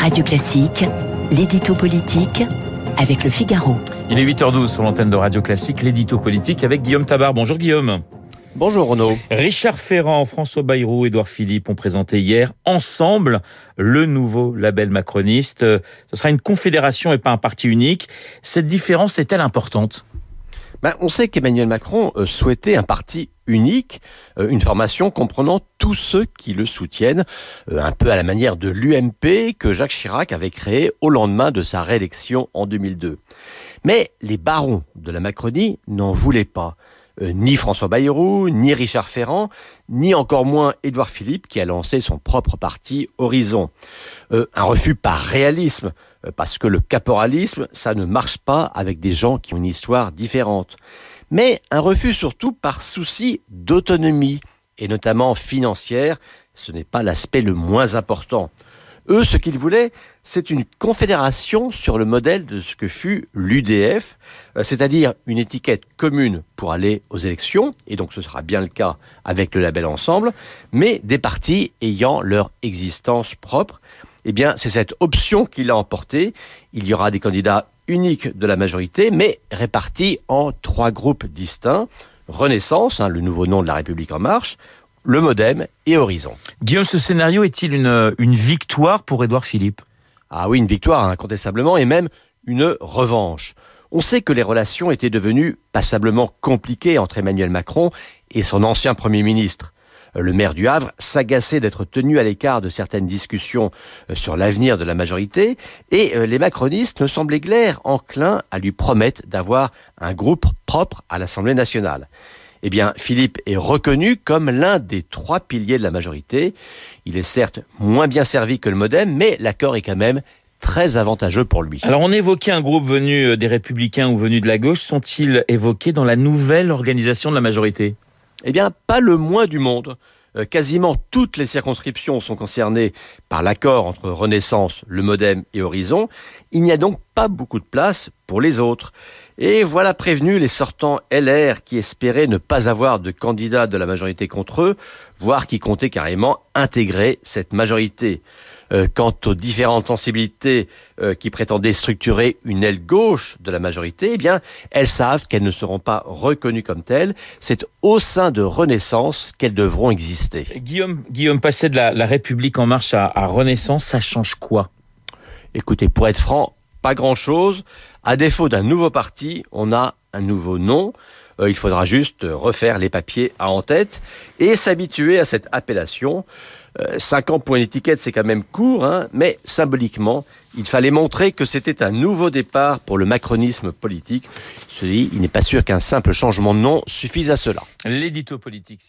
Radio Classique, l'édito politique avec le Figaro. Il est 8h12 sur l'antenne de Radio Classique, l'édito politique avec Guillaume Tabar. Bonjour Guillaume. Bonjour Renaud. Richard Ferrand, François Bayrou, Édouard Philippe ont présenté hier ensemble le nouveau label macroniste. Ce sera une confédération et pas un parti unique. Cette différence est-elle importante? Ben, on sait qu'Emmanuel Macron euh, souhaitait un parti unique, euh, une formation comprenant tous ceux qui le soutiennent, euh, un peu à la manière de l'UMP que Jacques Chirac avait créé au lendemain de sa réélection en 2002. Mais les barons de la Macronie n'en voulaient pas. Ni François Bayrou, ni Richard Ferrand, ni encore moins Édouard Philippe qui a lancé son propre parti Horizon. un refus par réalisme, euh, parce que le caporalisme, ça ne marche pas avec des gens qui ont une histoire différente. Mais un refus surtout par souci d'autonomie, et notamment financière, ce n'est pas l'aspect le moins important. Eux, ce qu'ils voulaient, c'est une confédération sur le modèle de ce que fut l'UDF, euh, c'est-à-dire une étiquette commune pour aller aux élections, et donc ce sera bien le cas avec le label Ensemble, mais des partis ayant leur existence propre, eh bien, c'est cette option qu'il a emportée. Il y aura des candidats uniques de la majorité, mais répartis en trois groupes distincts. Renaissance, hein, le nouveau nom de la République en marche, le Modem et Horizon. Guillaume, ce scénario est-il une, une victoire pour Édouard Philippe? Ah oui, une victoire, incontestablement, et même une revanche. On sait que les relations étaient devenues passablement compliquées entre Emmanuel Macron et son ancien Premier ministre. Le maire du Havre s'agaçait d'être tenu à l'écart de certaines discussions euh, sur l'avenir de la majorité, et euh, les macronistes ne semblaient guère enclins à lui promettre d'avoir un groupe propre à l'Assemblée nationale. Eh bien, Philippe est reconnu comme l'un des trois piliers de la majorité. Il est certes moins bien servi que le Modem, mais l'accord est quand même très avantageux pour lui. Alors on évoquait un groupe venu des républicains ou venu de la gauche. Sont-ils évoqués dans la nouvelle organisation de la majorité? Eh bien, pas le moins du monde. Euh, quasiment toutes les circonscriptions sont concernées par l'accord entre Renaissance, le Modem et Horizon. Il n'y a donc pas beaucoup de place pour les autres. Et voilà prévenu les sortants LR qui espéraient ne pas avoir de candidat de la majorité contre eux, voire qui comptaient carrément intégrer cette majorité. Euh, quant aux différentes sensibilités euh, qui prétendaient structurer une aile gauche de la majorité, eh bien, elles savent qu'elles ne seront pas reconnues comme telles. C'est au sein de Renaissance qu'elles devront exister. Guillaume, Guillaume, passer de la, République en marche à, Renaissance, ça change quoi? Écoutez, pour être franc, pas grand-chose. À défaut d'un nouveau parti, on a un nouveau nom. Euh, il faudra juste refaire les papiers à en tête et s'habituer à cette appellation. Euh, cinq ans pour une étiquette, c'est quand même court, hein, mais symboliquement, il fallait montrer que c'était un nouveau départ pour le macronisme politique. il n'est pas sûr qu'un simple changement de nom suffise à cela. L'édito politique